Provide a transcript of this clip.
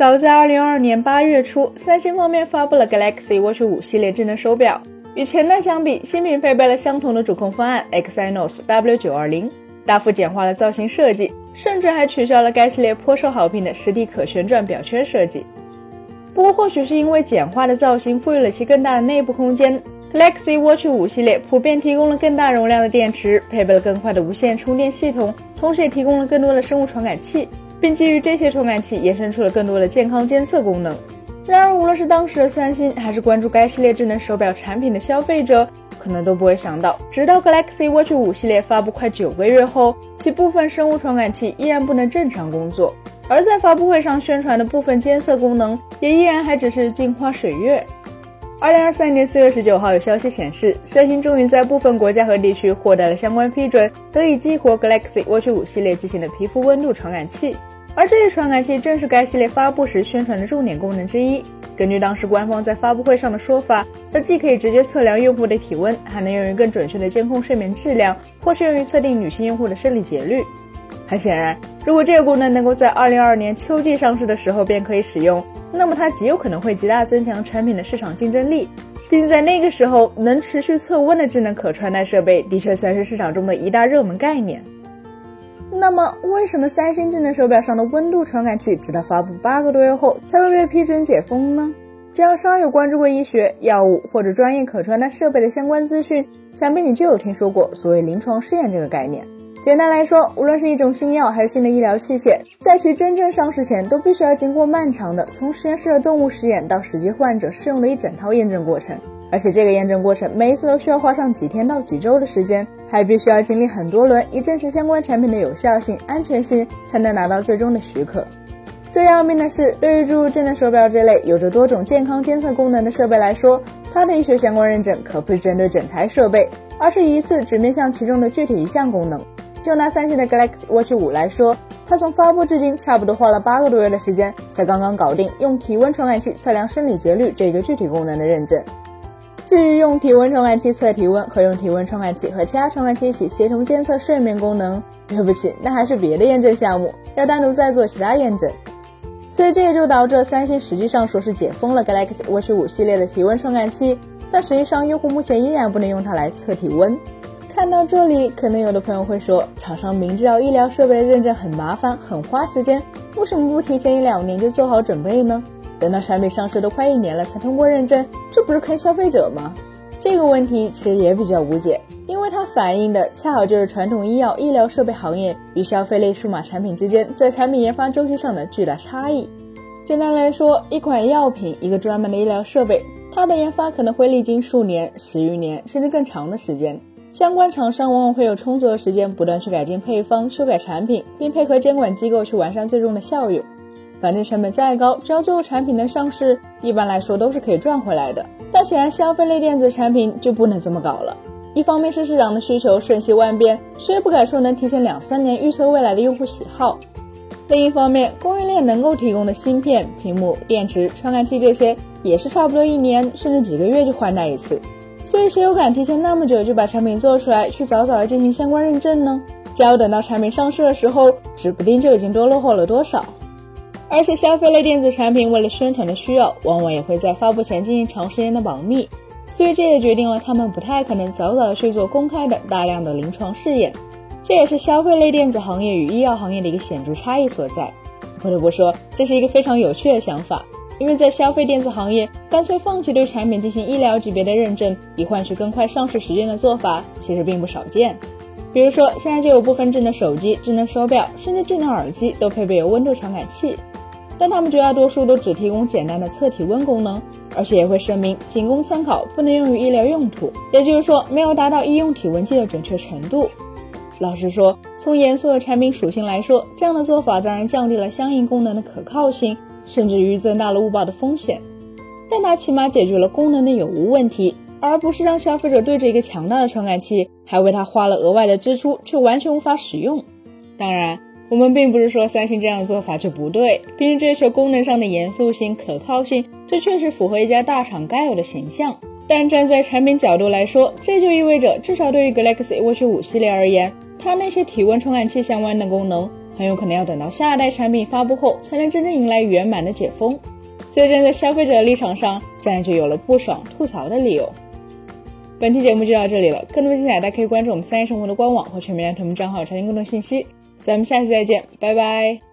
早在2022年8月初，三星方面发布了 Galaxy Watch 5系列智能手表。与前代相比，新品配备了相同的主控方案 Exynos W920，大幅简化了造型设计，甚至还取消了该系列颇受好评的实体可旋转表圈设计。不过，或许是因为简化的造型赋予了其更大的内部空间，Galaxy Watch 5系列普遍提供了更大容量的电池，配备了更快的无线充电系统，同时也提供了更多的生物传感器。并基于这些传感器延伸出了更多的健康监测功能。然而，无论是当时的三星，还是关注该系列智能手表产品的消费者，可能都不会想到，直到 Galaxy Watch 5系列发布快九个月后，其部分生物传感器依然不能正常工作，而在发布会上宣传的部分监测功能，也依然还只是镜花水月。二零二三年四月十九号，有消息显示，三星终于在部分国家和地区获得了相关批准，得以激活 Galaxy Watch 5系列机型的皮肤温度传感器。而这一传感器正是该系列发布时宣传的重点功能之一。根据当时官方在发布会上的说法，它既可以直接测量用户的体温，还能用于更准确的监控睡眠质量，或是用于测定女性用户的生理节律。很显然，如果这个功能能够在2022年秋季上市的时候便可以使用，那么它极有可能会极大增强产品的市场竞争力，并在那个时候，能持续测温的智能可穿戴设备的确算是市场中的一大热门概念。那么，为什么三星智能手表上的温度传感器直到发布八个多月后才会被批准解封呢？只要稍有关注过医学、药物或者专业可穿戴设备的相关资讯，想必你就有听说过所谓临床试验这个概念。简单来说，无论是一种新药还是新的医疗器械，在其真正上市前，都必须要经过漫长的从实验室的动物实验到实际患者试用的一整套验证过程。而且这个验证过程每一次都需要花上几天到几周的时间，还必须要经历很多轮，以证实相关产品的有效性、安全性，才能拿到最终的许可。最要命的是，对于诸如智能手表这类有着多种健康监测功能的设备来说，它的医学相关认证可不是针对整台设备，而是一次只面向其中的具体一项功能。就拿三星的 Galaxy Watch 5来说，它从发布至今差不多花了八个多月的时间，才刚刚搞定用体温传感器测量生理节律这个具体功能的认证。至于用体温传感器测体温和用体温传感器和其他传感器一起协同监测睡眠功能，对不起，那还是别的验证项目，要单独再做其他验证。所以这也就导致三星实际上说是解封了 Galaxy Watch 5系列的体温传感器，但实际上用户目前依然不能用它来测体温。看到这里，可能有的朋友会说，厂商明知道医疗设备认证很麻烦、很花时间，为什么不提前一两年就做好准备呢？等到产品上市都快一年了才通过认证，这不是坑消费者吗？这个问题其实也比较无解，因为它反映的恰好就是传统医药医疗设备行业与消费类数码产品之间在产品研发周期上的巨大差异。简单来说，一款药品，一个专门的医疗设备，它的研发可能会历经数年、十余年甚至更长的时间，相关厂商往往会有充足的时间不断去改进配方、修改产品，并配合监管机构去完善最终的效用。反正成本再高，只要最后产品能上市，一般来说都是可以赚回来的。但显然，消费类电子产品就不能这么搞了。一方面是市场的需求瞬息万变，谁也不敢说能提前两三年预测未来的用户喜好；另一方面，供应链能够提供的芯片、屏幕、电池、传感器这些，也是差不多一年甚至几个月就换代一次。所以，谁有敢提前那么久就把产品做出来，去早早的进行相关认证呢？只要等到产品上市的时候，指不定就已经多落后了多少。而且，消费类电子产品为了宣传的需要，往往也会在发布前进行长时间的保密，所以这也决定了他们不太可能早早的去做公开的大量的临床试验。这也是消费类电子行业与医药行业的一个显著差异所在。不得不说，这是一个非常有趣的想法，因为在消费电子行业，干脆放弃对产品进行医疗级别的认证，以换取更快上市时间的做法，其实并不少见。比如说，现在就有部分智能手机、智能手表，甚至智能耳机都配备有温度传感器。但他们绝大多数都只提供简单的测体温功能，而且也会声明仅供参考，不能用于医疗用途。也就是说，没有达到医用体温计的准确程度。老实说，从严肃的产品属性来说，这样的做法当然降低了相应功能的可靠性，甚至于增大了误报的风险。但它起码解决了功能的有无问题，而不是让消费者对着一个强大的传感器，还为它花了额外的支出，却完全无法使用。当然。我们并不是说三星这样的做法就不对，毕竟追求功能上的严肃性、可靠性，这确实符合一家大厂该有的形象。但站在产品角度来说，这就意味着，至少对于 Galaxy Watch 5系列而言，它那些体温传感器相关的功能，很有可能要等到下一代产品发布后，才能真正迎来圆满的解封。所以站在消费者的立场上，自然就有了不爽吐槽的理由。本期节目就到这里了，更多精彩大家可以关注我们三叶生活的官网或全民爱同名账号查询更多信息。咱们下期再见，拜拜。